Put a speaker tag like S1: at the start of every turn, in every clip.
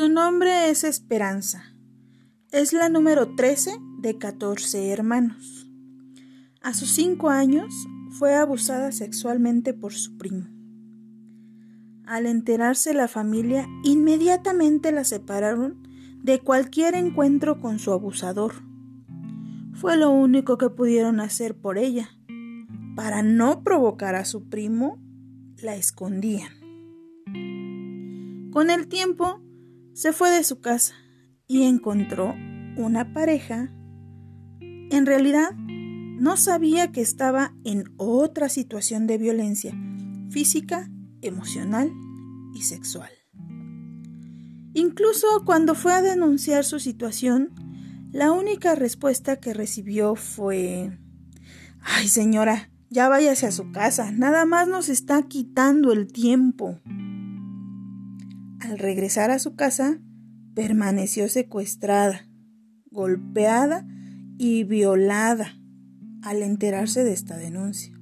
S1: Su nombre es Esperanza. Es la número 13 de 14 hermanos. A sus 5 años fue abusada sexualmente por su primo. Al enterarse la familia, inmediatamente la separaron de cualquier encuentro con su abusador. Fue lo único que pudieron hacer por ella. Para no provocar a su primo, la escondían. Con el tiempo, se fue de su casa y encontró una pareja. En realidad, no sabía que estaba en otra situación de violencia física, emocional y sexual. Incluso cuando fue a denunciar su situación, la única respuesta que recibió fue Ay, señora, ya váyase a su casa, nada más nos está quitando el tiempo. Al regresar a su casa, permaneció secuestrada, golpeada y violada al enterarse de esta denuncia.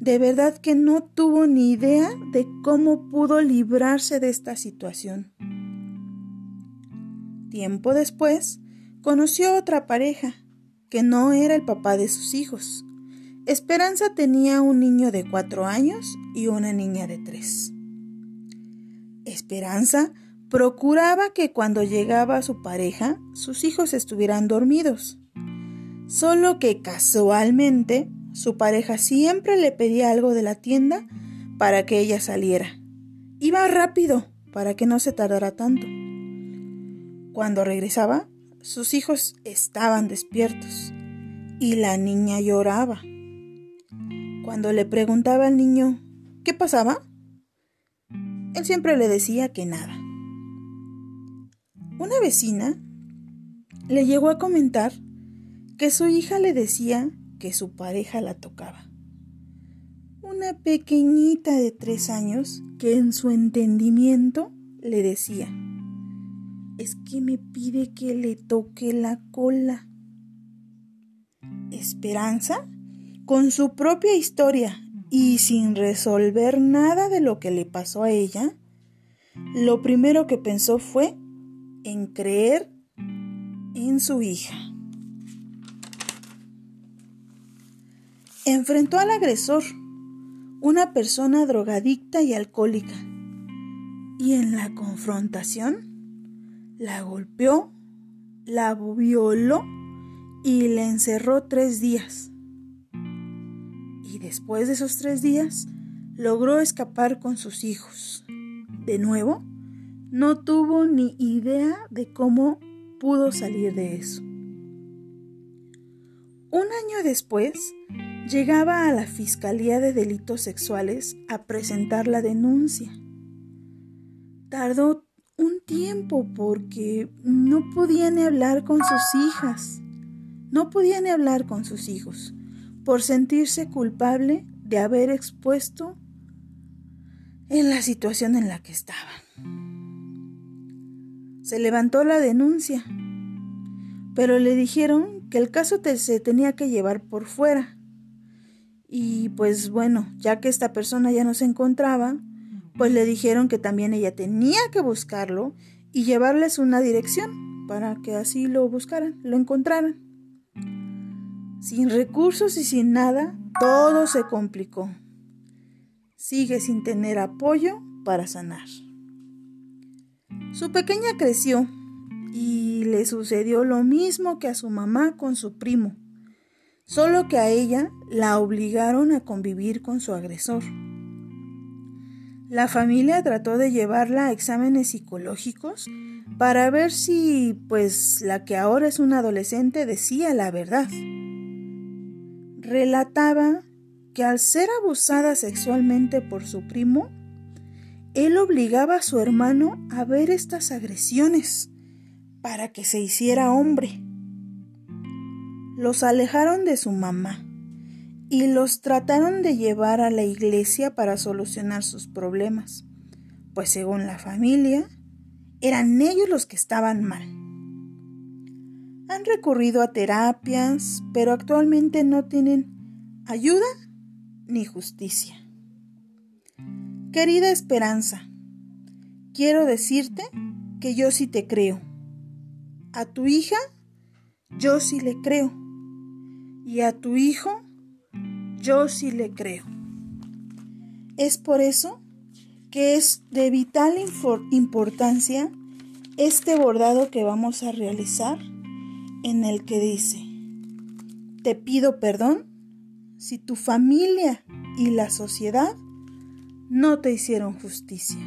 S1: De verdad que no tuvo ni idea de cómo pudo librarse de esta situación. Tiempo después, conoció otra pareja, que no era el papá de sus hijos. Esperanza tenía un niño de cuatro años y una niña de tres. Esperanza procuraba que cuando llegaba su pareja sus hijos estuvieran dormidos. Solo que casualmente su pareja siempre le pedía algo de la tienda para que ella saliera. Iba rápido para que no se tardara tanto. Cuando regresaba, sus hijos estaban despiertos y la niña lloraba. Cuando le preguntaba al niño qué pasaba, él siempre le decía que nada. Una vecina le llegó a comentar que su hija le decía que su pareja la tocaba. Una pequeñita de tres años que en su entendimiento le decía, es que me pide que le toque la cola. Esperanza, con su propia historia y sin resolver nada de lo que le pasó a ella, lo primero que pensó fue en creer en su hija. Enfrentó al agresor, una persona drogadicta y alcohólica, y en la confrontación la golpeó, la violó y la encerró tres días y después de esos tres días logró escapar con sus hijos. De nuevo, no tuvo ni idea de cómo pudo salir de eso. Un año después, llegaba a la Fiscalía de Delitos Sexuales a presentar la denuncia. Tardó un tiempo porque no podían hablar con sus hijas. No podían hablar con sus hijos por sentirse culpable de haber expuesto en la situación en la que estaban. Se levantó la denuncia, pero le dijeron que el caso se tenía que llevar por fuera. Y pues bueno, ya que esta persona ya no se encontraba, pues le dijeron que también ella tenía que buscarlo y llevarles una dirección para que así lo buscaran, lo encontraran. Sin recursos y sin nada, todo se complicó. Sigue sin tener apoyo para sanar. Su pequeña creció y le sucedió lo mismo que a su mamá con su primo, solo que a ella la obligaron a convivir con su agresor. La familia trató de llevarla a exámenes psicológicos para ver si, pues, la que ahora es una adolescente decía la verdad relataba que al ser abusada sexualmente por su primo, él obligaba a su hermano a ver estas agresiones para que se hiciera hombre. Los alejaron de su mamá y los trataron de llevar a la iglesia para solucionar sus problemas, pues según la familia, eran ellos los que estaban mal. Han recurrido a terapias, pero actualmente no tienen ayuda ni justicia. Querida Esperanza, quiero decirte que yo sí te creo. A tu hija, yo sí le creo. Y a tu hijo, yo sí le creo. Es por eso que es de vital importancia este bordado que vamos a realizar en el que dice, te pido perdón si tu familia y la sociedad no te hicieron justicia.